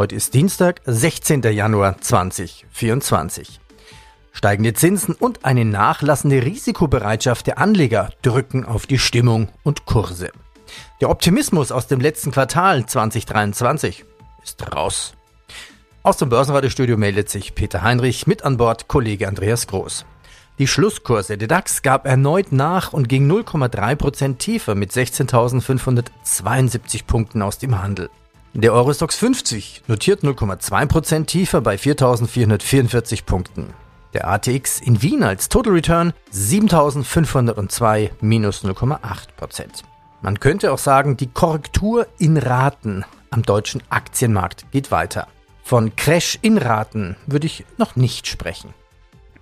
Heute ist Dienstag, 16. Januar 2024. Steigende Zinsen und eine nachlassende Risikobereitschaft der Anleger drücken auf die Stimmung und Kurse. Der Optimismus aus dem letzten Quartal 2023 ist raus. Aus dem Börsenradiostudio meldet sich Peter Heinrich mit an Bord Kollege Andreas Groß. Die Schlusskurse der DAX gab erneut nach und ging 0,3 Prozent tiefer mit 16.572 Punkten aus dem Handel. Der Eurostox 50 notiert 0,2% tiefer bei 4.444 Punkten. Der ATX in Wien als Total Return 7.502 minus 0,8%. Man könnte auch sagen, die Korrektur in Raten am deutschen Aktienmarkt geht weiter. Von Crash in Raten würde ich noch nicht sprechen.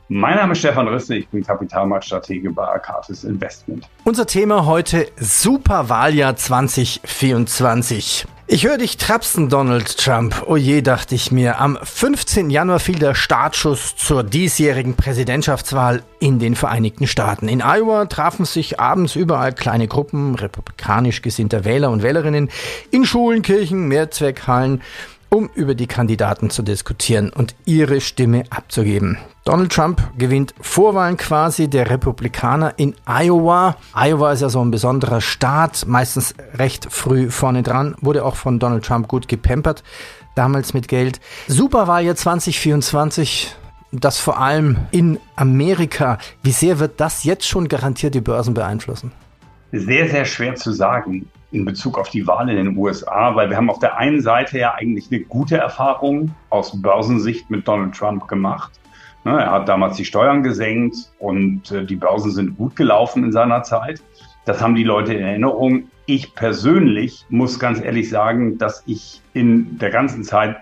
Mein Name ist Stefan Risse, ich bin Kapitalmarktstratege bei Arcatis Investment. Unser Thema heute Superwahljahr 2024. Ich höre dich trapsen, Donald Trump. Oh je, dachte ich mir. Am 15. Januar fiel der Startschuss zur diesjährigen Präsidentschaftswahl in den Vereinigten Staaten. In Iowa trafen sich abends überall kleine Gruppen republikanisch gesinnter Wähler und Wählerinnen in Schulen, Kirchen, Mehrzweckhallen um über die Kandidaten zu diskutieren und ihre Stimme abzugeben. Donald Trump gewinnt Vorwahlen quasi der Republikaner in Iowa. Iowa ist ja so ein besonderer Staat, meistens recht früh vorne dran, wurde auch von Donald Trump gut gepempert, damals mit Geld. Superwahljahr 2024, das vor allem in Amerika. Wie sehr wird das jetzt schon garantiert die Börsen beeinflussen? Sehr, sehr schwer zu sagen in Bezug auf die Wahl in den USA, weil wir haben auf der einen Seite ja eigentlich eine gute Erfahrung aus Börsensicht mit Donald Trump gemacht. Ne, er hat damals die Steuern gesenkt und äh, die Börsen sind gut gelaufen in seiner Zeit. Das haben die Leute in Erinnerung. Ich persönlich muss ganz ehrlich sagen, dass ich in der ganzen Zeit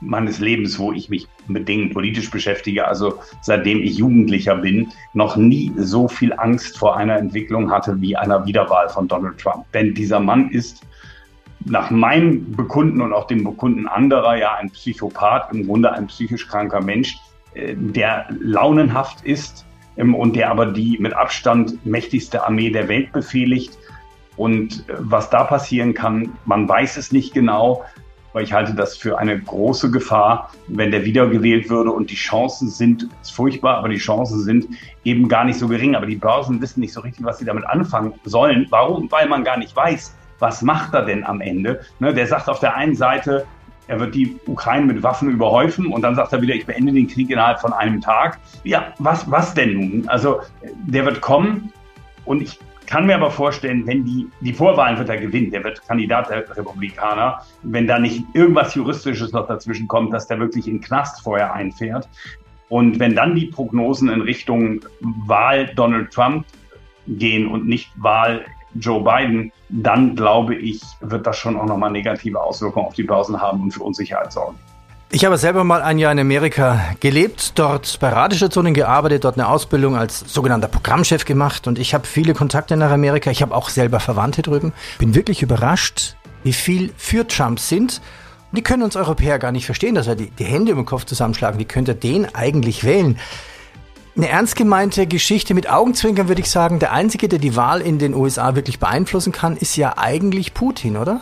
meines Lebens, wo ich mich mit Dingen politisch beschäftige, also seitdem ich Jugendlicher bin, noch nie so viel Angst vor einer Entwicklung hatte wie einer Wiederwahl von Donald Trump. Denn dieser Mann ist nach meinem Bekunden und auch dem Bekunden anderer ja ein Psychopath, im Grunde ein psychisch kranker Mensch, äh, der launenhaft ist ähm, und der aber die mit Abstand mächtigste Armee der Welt befehligt. Und äh, was da passieren kann, man weiß es nicht genau weil ich halte das für eine große Gefahr, wenn der wiedergewählt würde und die Chancen sind, furchtbar, aber die Chancen sind eben gar nicht so gering. Aber die Börsen wissen nicht so richtig, was sie damit anfangen sollen. Warum? Weil man gar nicht weiß, was macht er denn am Ende? Ne, der sagt auf der einen Seite, er wird die Ukraine mit Waffen überhäufen und dann sagt er wieder, ich beende den Krieg innerhalb von einem Tag. Ja, was, was denn nun? Also der wird kommen und ich kann mir aber vorstellen, wenn die, die Vorwahlen wird er gewinnen, der wird Kandidat der Republikaner, wenn da nicht irgendwas Juristisches noch dazwischen kommt, dass der wirklich in Knast vorher einfährt. Und wenn dann die Prognosen in Richtung Wahl Donald Trump gehen und nicht Wahl Joe Biden, dann glaube ich, wird das schon auch nochmal negative Auswirkungen auf die Börsen haben und für Unsicherheit sorgen. Ich habe selber mal ein Jahr in Amerika gelebt, dort bei Radiostationen gearbeitet, dort eine Ausbildung als sogenannter Programmchef gemacht und ich habe viele Kontakte nach Amerika. Ich habe auch selber Verwandte drüben. Bin wirklich überrascht, wie viel für Trump sind. Und die können uns Europäer gar nicht verstehen, dass wir die, die Hände über den Kopf zusammenschlagen. Wie könnte er den eigentlich wählen? Eine ernst gemeinte Geschichte mit Augenzwinkern würde ich sagen, der Einzige, der die Wahl in den USA wirklich beeinflussen kann, ist ja eigentlich Putin, oder?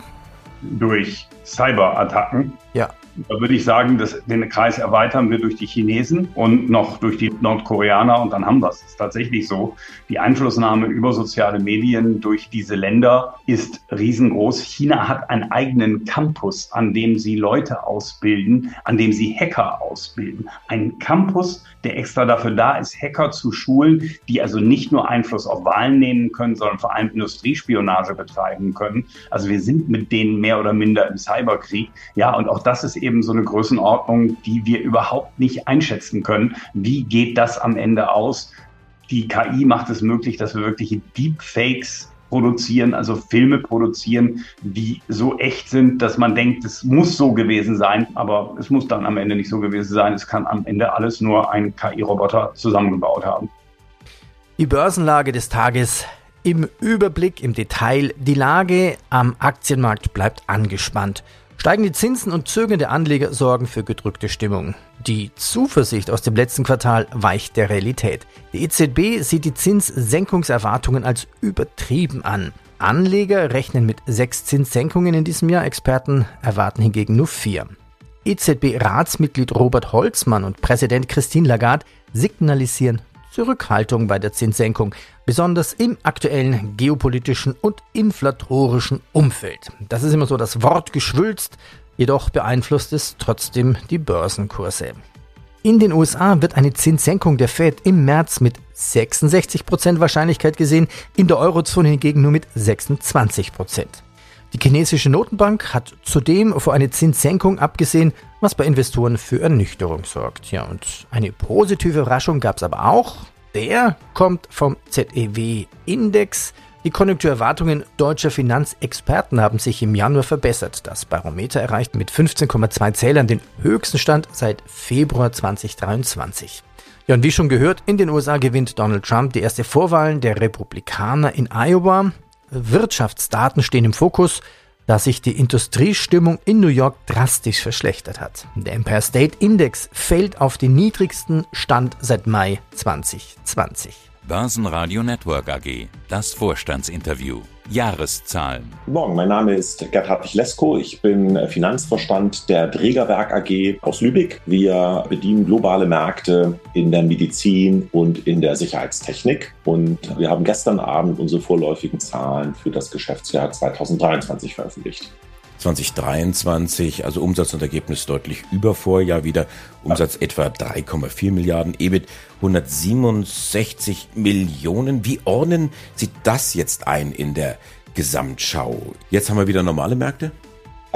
Durch Cyberattacken. Ja. Da würde ich sagen, dass den Kreis erweitern wir durch die Chinesen und noch durch die Nordkoreaner und dann haben wir es. Ist tatsächlich so. Die Einflussnahme über soziale Medien durch diese Länder ist riesengroß. China hat einen eigenen Campus, an dem sie Leute ausbilden, an dem sie Hacker ausbilden. Ein Campus, der extra dafür da ist, Hacker zu schulen, die also nicht nur Einfluss auf Wahlen nehmen können, sondern vor allem Industriespionage betreiben können. Also wir sind mit denen mehr oder minder im Cyberkrieg. Ja, und auch das ist eben so eine Größenordnung, die wir überhaupt nicht einschätzen können. Wie geht das am Ende aus? Die KI macht es möglich, dass wir wirkliche Deepfakes produzieren, also Filme produzieren, die so echt sind, dass man denkt, es muss so gewesen sein, aber es muss dann am Ende nicht so gewesen sein. Es kann am Ende alles nur ein KI-Roboter zusammengebaut haben. Die Börsenlage des Tages im Überblick, im Detail. Die Lage am Aktienmarkt bleibt angespannt. Steigende Zinsen und zögernde Anleger sorgen für gedrückte Stimmung. Die Zuversicht aus dem letzten Quartal weicht der Realität. Die EZB sieht die Zinssenkungserwartungen als übertrieben an. Anleger rechnen mit sechs Zinssenkungen in diesem Jahr, Experten erwarten hingegen nur vier. EZB-Ratsmitglied Robert Holzmann und Präsident Christine Lagarde signalisieren Zurückhaltung bei der Zinssenkung, besonders im aktuellen geopolitischen und inflatorischen Umfeld. Das ist immer so das Wort geschwülzt, jedoch beeinflusst es trotzdem die Börsenkurse. In den USA wird eine Zinssenkung der Fed im März mit 66% Wahrscheinlichkeit gesehen, in der Eurozone hingegen nur mit 26%. Die chinesische Notenbank hat zudem vor eine Zinssenkung abgesehen, was bei Investoren für Ernüchterung sorgt. Ja, und eine positive Überraschung gab es aber auch. Der kommt vom ZEW-Index. Die Konjunkturerwartungen deutscher Finanzexperten haben sich im Januar verbessert. Das Barometer erreicht mit 15,2 Zählern den höchsten Stand seit Februar 2023. Ja, und wie schon gehört, in den USA gewinnt Donald Trump die erste Vorwahlen der Republikaner in Iowa. Wirtschaftsdaten stehen im Fokus, da sich die Industriestimmung in New York drastisch verschlechtert hat. Der Empire State Index fällt auf den niedrigsten Stand seit Mai 2020. Börsenradio Network AG, das Vorstandsinterview. Jahreszahlen. Guten Morgen, mein Name ist Gerd Hartwig-Lesko. Ich bin Finanzvorstand der Drägerwerk AG aus Lübeck. Wir bedienen globale Märkte in der Medizin und in der Sicherheitstechnik. Und wir haben gestern Abend unsere vorläufigen Zahlen für das Geschäftsjahr 2023 veröffentlicht. 2023, also Umsatz und Ergebnis deutlich über Vorjahr wieder. Umsatz etwa 3,4 Milliarden, EBIT 167 Millionen. Wie ordnen Sie das jetzt ein in der Gesamtschau? Jetzt haben wir wieder normale Märkte?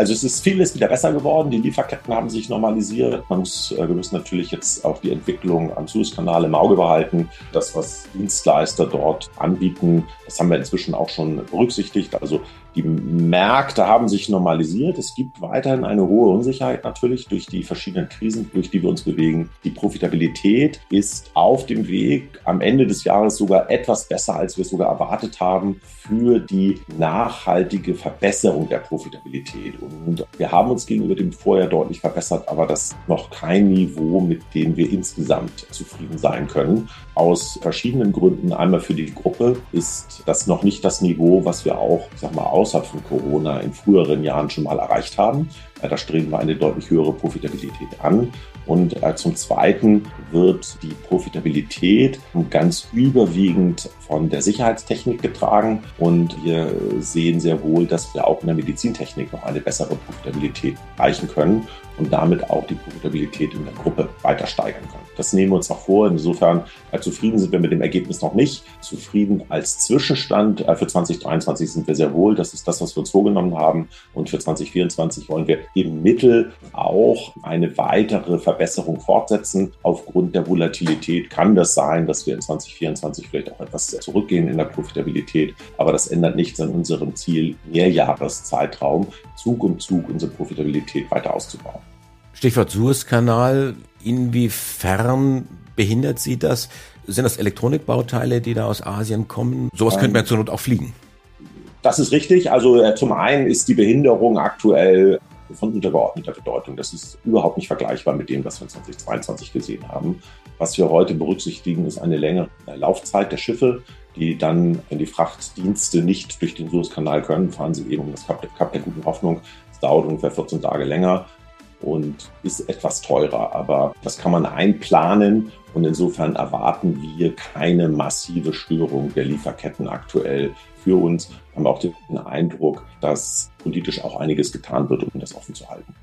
Also es ist vieles wieder besser geworden. Die Lieferketten haben sich normalisiert. Man muss, äh, wir müssen natürlich jetzt auch die Entwicklung am Suezkanal im Auge behalten. Das, was Dienstleister dort anbieten, das haben wir inzwischen auch schon berücksichtigt. Also die Märkte haben sich normalisiert. Es gibt weiterhin eine hohe Unsicherheit natürlich durch die verschiedenen Krisen, durch die wir uns bewegen. Die Profitabilität ist auf dem Weg am Ende des Jahres sogar etwas besser, als wir es sogar erwartet haben, für die nachhaltige Verbesserung der Profitabilität. Und wir haben uns gegenüber dem Vorjahr deutlich verbessert, aber das noch kein Niveau, mit dem wir insgesamt zufrieden sein können. Aus verschiedenen Gründen. Einmal für die Gruppe ist das noch nicht das Niveau, was wir auch, sag mal, außerhalb von Corona in früheren Jahren schon mal erreicht haben. Da streben wir eine deutlich höhere Profitabilität an. Und äh, zum Zweiten wird die Profitabilität ganz überwiegend von der Sicherheitstechnik getragen. Und wir sehen sehr wohl, dass wir auch in der Medizintechnik noch eine bessere Profitabilität erreichen können und damit auch die Profitabilität in der Gruppe weiter steigern können. Das nehmen wir uns auch vor. Insofern äh, zufrieden sind wir mit dem Ergebnis noch nicht. Zufrieden als Zwischenstand äh, für 2023 sind wir sehr wohl. Das ist das, was wir uns vorgenommen haben. Und für 2024 wollen wir im Mittel auch eine weitere Verbesserung fortsetzen. Aufgrund der Volatilität kann das sein, dass wir in 2024 vielleicht auch etwas zurückgehen in der Profitabilität. Aber das ändert nichts an unserem Ziel, Mehrjahreszeitraum Zug um Zug unsere Profitabilität weiter auszubauen. Stichwort Suezkanal. Inwiefern behindert Sie das? Sind das Elektronikbauteile, die da aus Asien kommen? Sowas könnte man zur Not auch fliegen. Das ist richtig. Also äh, zum einen ist die Behinderung aktuell von untergeordneter Bedeutung. Das ist überhaupt nicht vergleichbar mit dem, was wir 2022 gesehen haben. Was wir heute berücksichtigen, ist eine längere Laufzeit der Schiffe, die dann, wenn die Frachtdienste nicht durch den Suezkanal können, fahren sie eben um das Kap, Kap der guten Hoffnung. Es dauert ungefähr 14 Tage länger und ist etwas teurer. Aber das kann man einplanen und insofern erwarten wir keine massive Störung der Lieferketten aktuell für uns. Wir haben auch den Eindruck, dass politisch auch einiges getan wird, um das offen zu halten.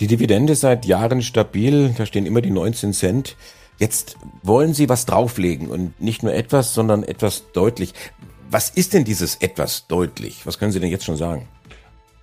Die Dividende seit Jahren stabil, da stehen immer die 19 Cent. Jetzt wollen Sie was drauflegen und nicht nur etwas, sondern etwas deutlich. Was ist denn dieses etwas deutlich? Was können Sie denn jetzt schon sagen?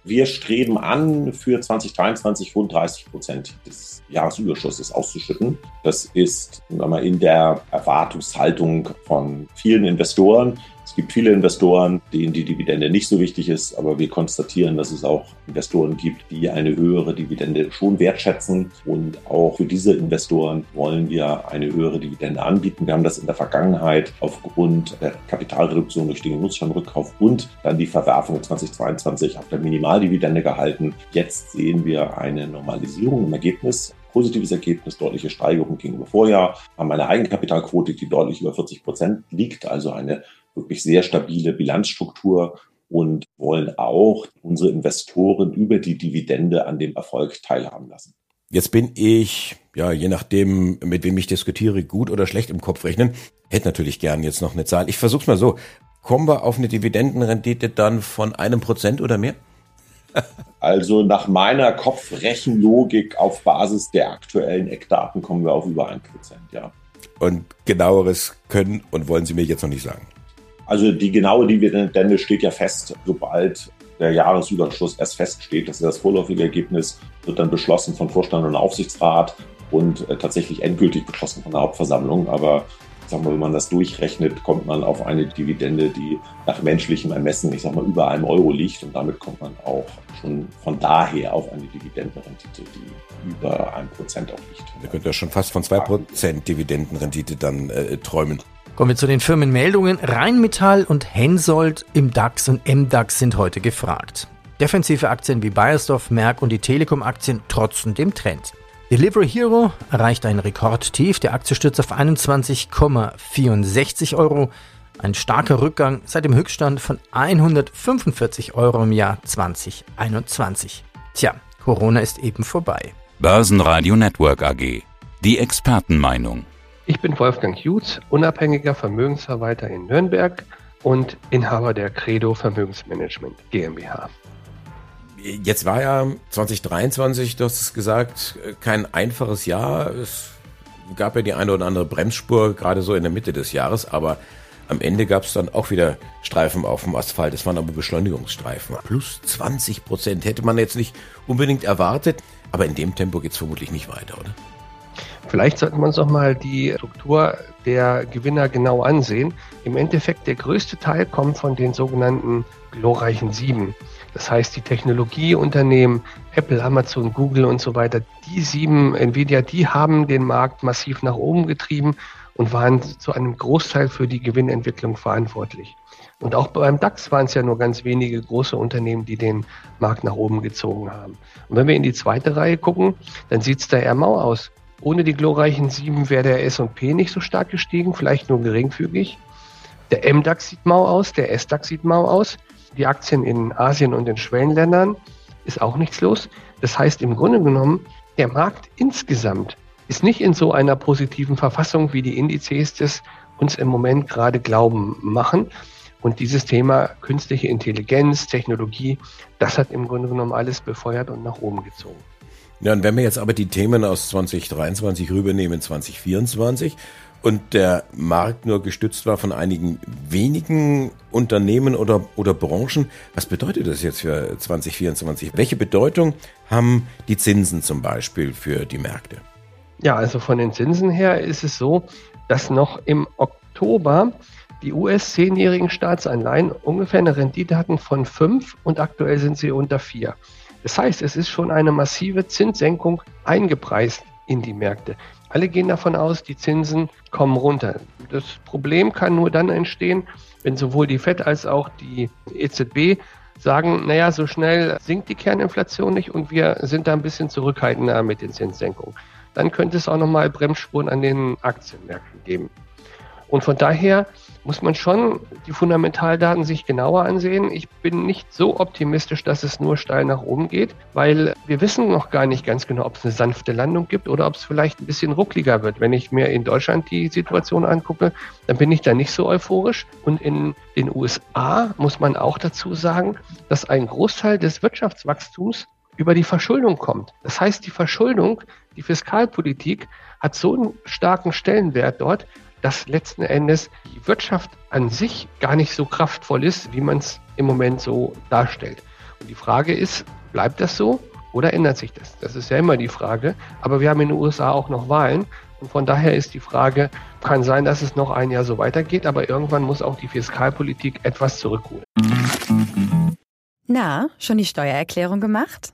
Wir streben an, für 2023 rund 30 Prozent des Jahresüberschusses auszuschütten. Das ist in der Erwartungshaltung von vielen Investoren Es gibt viele Investoren, denen die Dividende nicht so wichtig ist, aber wir konstatieren, dass es auch Investoren gibt, die eine höhere Dividende schon wertschätzen. Und auch für diese Investoren wollen wir eine höhere Dividende anbieten. Wir haben das in der Vergangenheit aufgrund der Kapitalreduktion durch den Genussscheinrückkauf und dann die Verwerfung 2022 auf der Minimaldividende gehalten. Jetzt sehen wir eine Normalisierung im Ergebnis positives Ergebnis, deutliche Steigerung gegenüber Vorjahr, haben eine Eigenkapitalquote, die deutlich über 40 Prozent liegt, also eine wirklich sehr stabile Bilanzstruktur und wollen auch unsere Investoren über die Dividende an dem Erfolg teilhaben lassen. Jetzt bin ich, ja, je nachdem, mit wem ich diskutiere, gut oder schlecht im Kopf rechnen. Hätte natürlich gern jetzt noch eine Zahl. Ich versuch's mal so. Kommen wir auf eine Dividendenrendite dann von einem Prozent oder mehr? Also nach meiner Kopfrechenlogik auf Basis der aktuellen Eckdaten kommen wir auf über ein Prozent, ja. Und genaueres können und wollen Sie mir jetzt noch nicht sagen. Also die genaue Dividende steht ja fest, sobald der Jahresüberschuss erst feststeht. Das ist das vorläufige Ergebnis, wird dann beschlossen von Vorstand und Aufsichtsrat und äh, tatsächlich endgültig beschlossen von der Hauptversammlung. Aber sag mal, wenn man das durchrechnet, kommt man auf eine Dividende, die nach menschlichem Ermessen, ich sag mal, über einem Euro liegt. Und damit kommt man auch schon von daher auf eine Dividendenrendite, die über einem Prozent auch liegt. Da könnte ja schon fast von zwei Prozent Dividendenrendite dann äh, träumen. Kommen wir zu den Firmenmeldungen. Rheinmetall und Hensoldt im DAX und MDAX sind heute gefragt. Defensive Aktien wie Bayersdorf, Merck und die Telekom-Aktien trotzen dem Trend. Delivery Hero erreicht ein Rekordtief. Der Aktie stürzt auf 21,64 Euro. Ein starker Rückgang seit dem Höchststand von 145 Euro im Jahr 2021. Tja, Corona ist eben vorbei. Börsenradio Network AG. Die Expertenmeinung. Ich bin Wolfgang Jutz, unabhängiger Vermögensverwalter in Nürnberg und Inhaber der Credo Vermögensmanagement GmbH. Jetzt war ja 2023, du hast es gesagt, kein einfaches Jahr. Es gab ja die eine oder andere Bremsspur, gerade so in der Mitte des Jahres, aber am Ende gab es dann auch wieder Streifen auf dem Asphalt. Es waren aber Beschleunigungsstreifen. Plus 20 Prozent hätte man jetzt nicht unbedingt erwartet, aber in dem Tempo geht es vermutlich nicht weiter, oder? Vielleicht sollten wir uns auch mal die Struktur der Gewinner genau ansehen. Im Endeffekt der größte Teil kommt von den sogenannten glorreichen Sieben. Das heißt, die Technologieunternehmen, Apple, Amazon, Google und so weiter, die sieben, Nvidia, die haben den Markt massiv nach oben getrieben und waren zu einem Großteil für die Gewinnentwicklung verantwortlich. Und auch beim DAX waren es ja nur ganz wenige große Unternehmen, die den Markt nach oben gezogen haben. Und wenn wir in die zweite Reihe gucken, dann sieht es da eher mau aus. Ohne die glorreichen sieben wäre der S&P nicht so stark gestiegen, vielleicht nur geringfügig. Der MDAX sieht mau aus, der SDAX sieht mau aus. Die Aktien in Asien und den Schwellenländern ist auch nichts los. Das heißt im Grunde genommen, der Markt insgesamt ist nicht in so einer positiven Verfassung, wie die Indizes das uns im Moment gerade glauben machen. Und dieses Thema künstliche Intelligenz, Technologie, das hat im Grunde genommen alles befeuert und nach oben gezogen. Ja, und wenn wir jetzt aber die Themen aus 2023 rübernehmen, 2024, und der Markt nur gestützt war von einigen wenigen Unternehmen oder, oder Branchen, was bedeutet das jetzt für 2024? Welche Bedeutung haben die Zinsen zum Beispiel für die Märkte? Ja, also von den Zinsen her ist es so, dass noch im Oktober die US-10-jährigen Staatsanleihen ungefähr eine Rendite hatten von 5 und aktuell sind sie unter 4. Das heißt, es ist schon eine massive Zinssenkung eingepreist in die Märkte. Alle gehen davon aus, die Zinsen kommen runter. Das Problem kann nur dann entstehen, wenn sowohl die FED als auch die EZB sagen, naja, so schnell sinkt die Kerninflation nicht und wir sind da ein bisschen zurückhaltender mit den Zinssenkungen. Dann könnte es auch nochmal Bremsspuren an den Aktienmärkten geben. Und von daher muss man schon die Fundamentaldaten sich genauer ansehen. Ich bin nicht so optimistisch, dass es nur steil nach oben geht, weil wir wissen noch gar nicht ganz genau, ob es eine sanfte Landung gibt oder ob es vielleicht ein bisschen ruckliger wird. Wenn ich mir in Deutschland die Situation angucke, dann bin ich da nicht so euphorisch. Und in den USA muss man auch dazu sagen, dass ein Großteil des Wirtschaftswachstums über die Verschuldung kommt. Das heißt, die Verschuldung, die Fiskalpolitik hat so einen starken Stellenwert dort, dass letzten Endes die Wirtschaft an sich gar nicht so kraftvoll ist, wie man es im Moment so darstellt. Und die Frage ist, bleibt das so oder ändert sich das? Das ist ja immer die Frage. Aber wir haben in den USA auch noch Wahlen Und von daher ist die Frage, kann sein, dass es noch ein Jahr so weitergeht, aber irgendwann muss auch die Fiskalpolitik etwas zurückholen. Na, schon die Steuererklärung gemacht?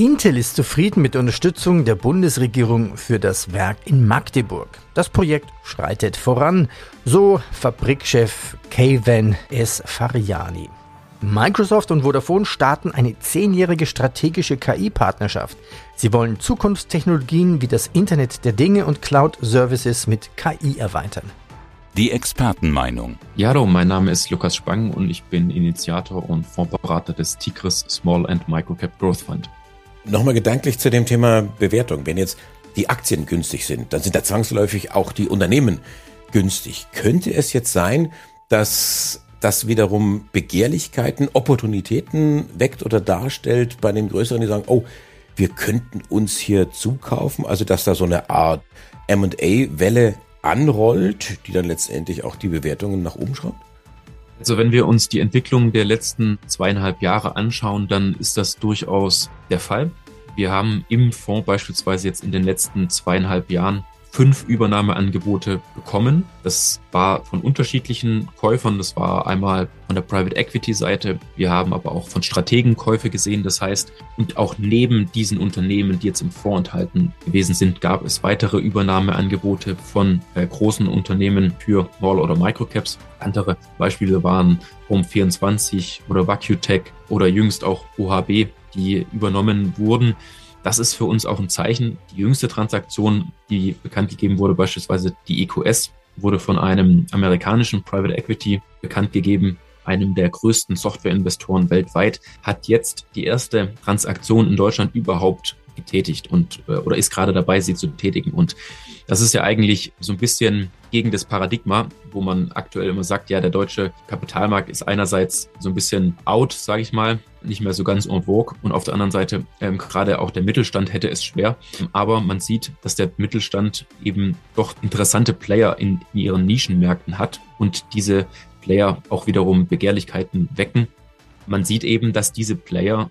Intel ist zufrieden mit der Unterstützung der Bundesregierung für das Werk in Magdeburg. Das Projekt schreitet voran, so Fabrikchef Kayvan S. Fariani. Microsoft und Vodafone starten eine zehnjährige strategische KI-Partnerschaft. Sie wollen Zukunftstechnologien wie das Internet der Dinge und Cloud-Services mit KI erweitern. Die Expertenmeinung. Ja, hallo, mein Name ist Lukas Spang und ich bin Initiator und Fondsberater des Tigris Small and Microcap Growth Fund. Nochmal gedanklich zu dem Thema Bewertung. Wenn jetzt die Aktien günstig sind, dann sind da zwangsläufig auch die Unternehmen günstig. Könnte es jetzt sein, dass das wiederum Begehrlichkeiten, Opportunitäten weckt oder darstellt bei den Größeren, die sagen, oh, wir könnten uns hier zukaufen, also dass da so eine Art M&A-Welle anrollt, die dann letztendlich auch die Bewertungen nach oben schraubt? Also wenn wir uns die Entwicklung der letzten zweieinhalb Jahre anschauen, dann ist das durchaus der Fall. Wir haben im Fonds beispielsweise jetzt in den letzten zweieinhalb Jahren fünf Übernahmeangebote bekommen. Das war von unterschiedlichen Käufern. Das war einmal von der Private Equity Seite. Wir haben aber auch von Strategen Käufe gesehen. Das heißt, und auch neben diesen Unternehmen, die jetzt im Fonds enthalten gewesen sind, gab es weitere Übernahmeangebote von äh, großen Unternehmen für Small oder Microcaps. Andere Beispiele waren Home24 oder Vacutech oder jüngst auch OHB, die übernommen wurden. Das ist für uns auch ein Zeichen. Die jüngste Transaktion, die bekannt gegeben wurde, beispielsweise die EQS, wurde von einem amerikanischen Private Equity bekannt gegeben, einem der größten Softwareinvestoren weltweit, hat jetzt die erste Transaktion in Deutschland überhaupt getätigt und äh, oder ist gerade dabei, sie zu tätigen. Und das ist ja eigentlich so ein bisschen gegen das Paradigma, wo man aktuell immer sagt, ja, der deutsche Kapitalmarkt ist einerseits so ein bisschen out, sage ich mal, nicht mehr so ganz en vogue und auf der anderen Seite ähm, gerade auch der Mittelstand hätte es schwer. Aber man sieht, dass der Mittelstand eben doch interessante Player in, in ihren Nischenmärkten hat und diese Player auch wiederum Begehrlichkeiten wecken. Man sieht eben, dass diese Player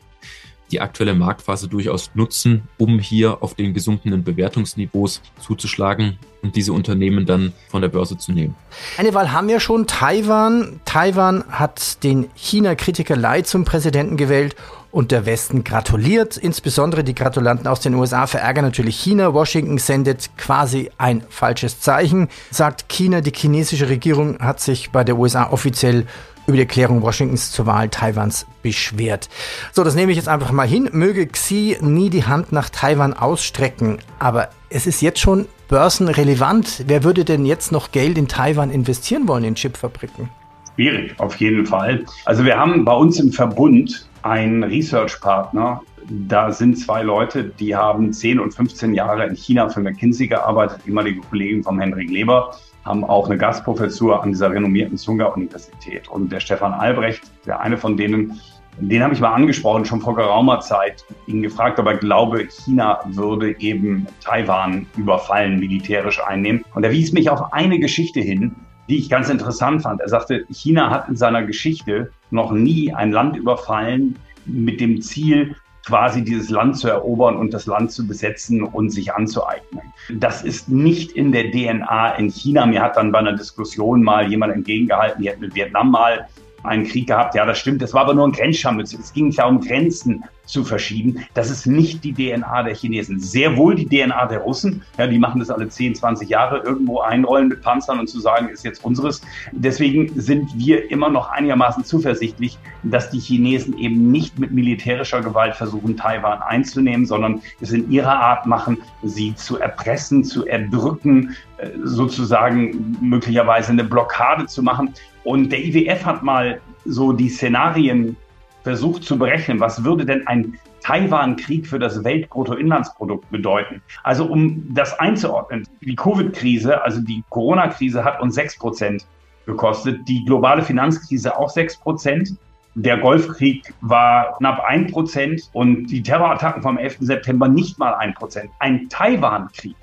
die aktuelle Marktphase durchaus nutzen, um hier auf den gesunkenen Bewertungsniveaus zuzuschlagen und diese Unternehmen dann von der Börse zu nehmen. Eine Wahl haben wir schon. Taiwan. Taiwan hat den China-Kritiker Lai zum Präsidenten gewählt und der Westen gratuliert. Insbesondere die Gratulanten aus den USA verärgern natürlich China. Washington sendet quasi ein falsches Zeichen, sagt China. Die chinesische Regierung hat sich bei der USA offiziell über die Erklärung Washingtons zur Wahl Taiwans beschwert. So, das nehme ich jetzt einfach mal hin. Möge Xi nie die Hand nach Taiwan ausstrecken. Aber es ist jetzt schon börsenrelevant. Wer würde denn jetzt noch Geld in Taiwan investieren wollen in Chipfabriken? Schwierig, auf jeden Fall. Also wir haben bei uns im Verbund einen Research-Partner. Da sind zwei Leute, die haben 10 und 15 Jahre in China für McKinsey gearbeitet, ehemalige Kollegen von Henrik Leber haben auch eine Gastprofessur an dieser renommierten Zunga-Universität. Und der Stefan Albrecht, der eine von denen, den habe ich mal angesprochen, schon vor geraumer Zeit, ihn gefragt, ob er glaube, China würde eben Taiwan überfallen, militärisch einnehmen. Und er wies mich auf eine Geschichte hin, die ich ganz interessant fand. Er sagte, China hat in seiner Geschichte noch nie ein Land überfallen mit dem Ziel, quasi dieses Land zu erobern und das Land zu besetzen und sich anzueignen. Das ist nicht in der DNA in China. Mir hat dann bei einer Diskussion mal jemand entgegengehalten, die hat mit Vietnam mal einen Krieg gehabt. Ja, das stimmt. Das war aber nur ein Grenzscharmützel. Es ging ja um Grenzen zu verschieben. Das ist nicht die DNA der Chinesen. Sehr wohl die DNA der Russen. Ja, die machen das alle 10, 20 Jahre irgendwo einrollen mit Panzern und zu sagen, ist jetzt unseres. Deswegen sind wir immer noch einigermaßen zuversichtlich, dass die Chinesen eben nicht mit militärischer Gewalt versuchen, Taiwan einzunehmen, sondern es in ihrer Art machen, sie zu erpressen, zu erdrücken, äh, sozusagen möglicherweise eine Blockade zu machen. Und der IWF hat mal so die Szenarien versucht zu berechnen, was würde denn ein Taiwan-Krieg für das Weltbruttoinlandsprodukt bedeuten. Also um das einzuordnen, die Covid-Krise, also die Corona-Krise hat uns sechs Prozent gekostet. Die globale Finanzkrise auch 6 Prozent. Der Golfkrieg war knapp 1 Prozent und die Terrorattacken vom 11. September nicht mal 1 Prozent. Ein Taiwan-Krieg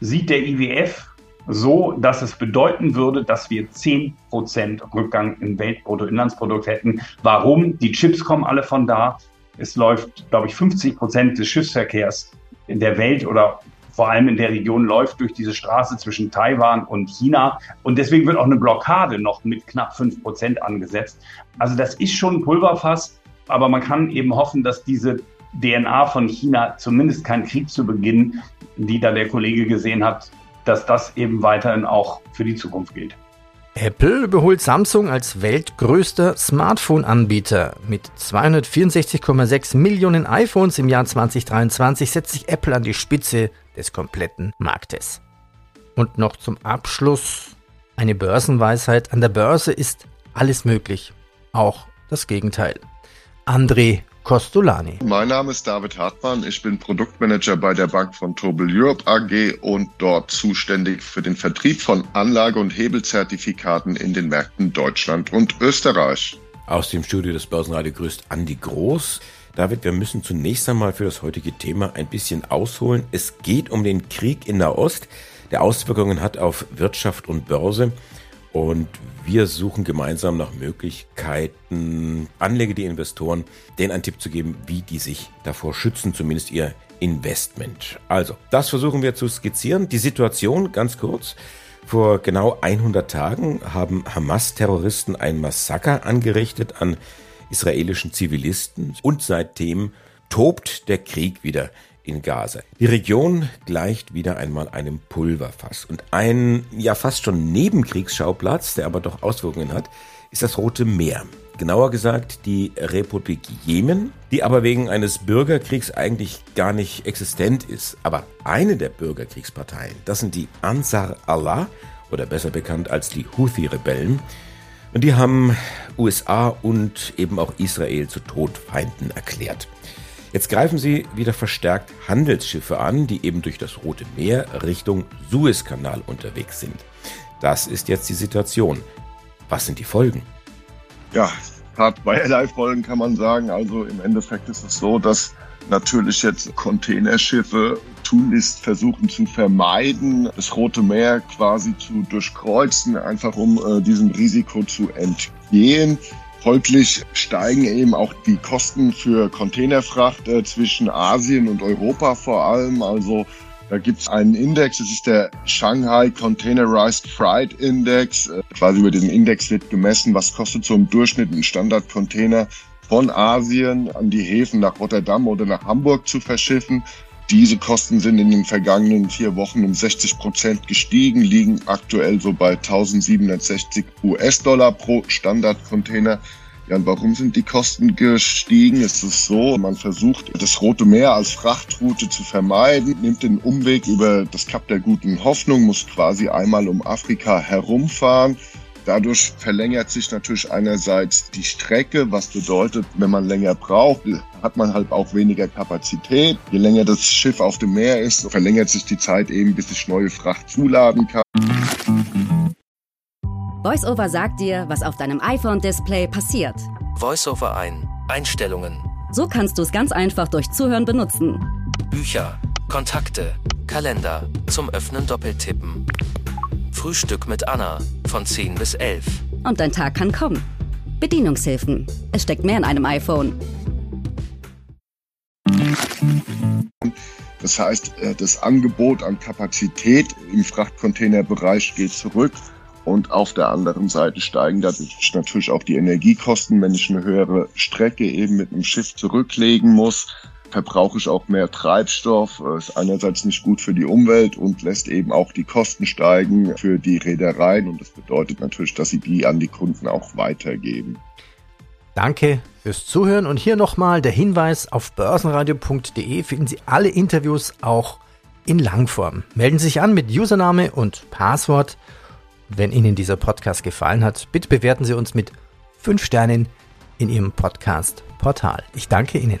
sieht der IWF so, dass es bedeuten würde, dass wir 10 Prozent Rückgang im Weltbruttoinlandsprodukt hätten. Warum? Die Chips kommen alle von da. Es läuft, glaube ich, 50 Prozent des Schiffsverkehrs in der Welt oder vor allem in der Region läuft durch diese Straße zwischen Taiwan und China. Und deswegen wird auch eine Blockade noch mit knapp fünf Prozent angesetzt. Also das ist schon ein Pulverfass, aber man kann eben hoffen, dass diese DNA von China zumindest kein Krieg zu Beginn, die da der Kollege gesehen hat, dass das eben weiterhin auch für die Zukunft gilt. Apple überholt Samsung als weltgrößter Smartphone-Anbieter. Mit 264,6 Millionen iPhones im Jahr 2023 setzt sich Apple an die Spitze des kompletten Marktes. Und noch zum Abschluss eine Börsenweisheit. An der Börse ist alles möglich, auch das Gegenteil. André Costolani. Mein Name ist David Hartmann. Ich bin Produktmanager bei der Bank von Tobel Europe AG und dort zuständig für den Vertrieb von Anlage- und Hebelzertifikaten in den Märkten Deutschland und Österreich. Aus dem Studio des Börsenradio grüßt Andi Groß. David, wir müssen zunächst einmal für das heutige Thema ein bisschen ausholen. Es geht um den Krieg in Nahost, der Auswirkungen hat auf Wirtschaft und Börse. Und wir suchen gemeinsam nach Möglichkeiten, Anleger, die Investoren, denen einen Tipp zu geben, wie die sich davor schützen, zumindest ihr Investment. Also, das versuchen wir zu skizzieren. Die Situation ganz kurz. Vor genau 100 Tagen haben Hamas-Terroristen ein Massaker angerichtet an israelischen Zivilisten und seitdem tobt der Krieg wieder in Gaza. Die Region gleicht wieder einmal einem Pulverfass. Und ein ja fast schon Nebenkriegsschauplatz, der aber doch Auswirkungen hat, ist das Rote Meer. Genauer gesagt die Republik Jemen, die aber wegen eines Bürgerkriegs eigentlich gar nicht existent ist. Aber eine der Bürgerkriegsparteien, das sind die Ansar Allah oder besser bekannt als die Houthi-Rebellen. Und die haben USA und eben auch Israel zu Todfeinden erklärt. Jetzt greifen sie wieder verstärkt Handelsschiffe an, die eben durch das Rote Meer Richtung Suezkanal unterwegs sind. Das ist jetzt die Situation. Was sind die Folgen? Ja, hat zweierlei Folgen kann man sagen. Also im Endeffekt ist es so, dass natürlich jetzt Containerschiffe tunlichst versuchen zu vermeiden, das Rote Meer quasi zu durchkreuzen, einfach um äh, diesem Risiko zu entgehen. Folglich steigen eben auch die Kosten für Containerfracht äh, zwischen Asien und Europa vor allem. Also da gibt es einen Index, das ist der Shanghai Containerized Freight Index. Äh, quasi über diesen Index wird gemessen, was kostet so im Durchschnitt ein Standardcontainer von Asien an die Häfen nach Rotterdam oder nach Hamburg zu verschiffen. Diese Kosten sind in den vergangenen vier Wochen um 60 Prozent gestiegen, liegen aktuell so bei 1760 US-Dollar pro Standardcontainer. Ja, und warum sind die Kosten gestiegen? Es ist so, man versucht, das Rote Meer als Frachtroute zu vermeiden, nimmt den Umweg über das Kap der Guten Hoffnung, muss quasi einmal um Afrika herumfahren. Dadurch verlängert sich natürlich einerseits die Strecke, was bedeutet, wenn man länger braucht, hat man halt auch weniger Kapazität. Je länger das Schiff auf dem Meer ist, verlängert sich die Zeit eben, bis ich neue Fracht zuladen kann. VoiceOver sagt dir, was auf deinem iPhone-Display passiert. VoiceOver ein. Einstellungen. So kannst du es ganz einfach durch Zuhören benutzen. Bücher, Kontakte, Kalender, zum Öffnen doppeltippen. Frühstück mit Anna von 10 bis 11. Und dein Tag kann kommen. Bedienungshilfen. Es steckt mehr in einem iPhone. Das heißt, äh, das Angebot an Kapazität im Frachtcontainerbereich geht zurück. Und auf der anderen Seite steigen dadurch natürlich auch die Energiekosten, wenn ich eine höhere Strecke eben mit einem Schiff zurücklegen muss verbrauche ich auch mehr Treibstoff. Ist einerseits nicht gut für die Umwelt und lässt eben auch die Kosten steigen für die Reedereien. Und das bedeutet natürlich, dass sie die an die Kunden auch weitergeben. Danke fürs Zuhören und hier nochmal der Hinweis auf börsenradio.de finden Sie alle Interviews auch in Langform. Melden Sie sich an mit Username und Passwort. Wenn Ihnen dieser Podcast gefallen hat, bitte bewerten Sie uns mit 5 Sternen in Ihrem Podcast-Portal. Ich danke Ihnen.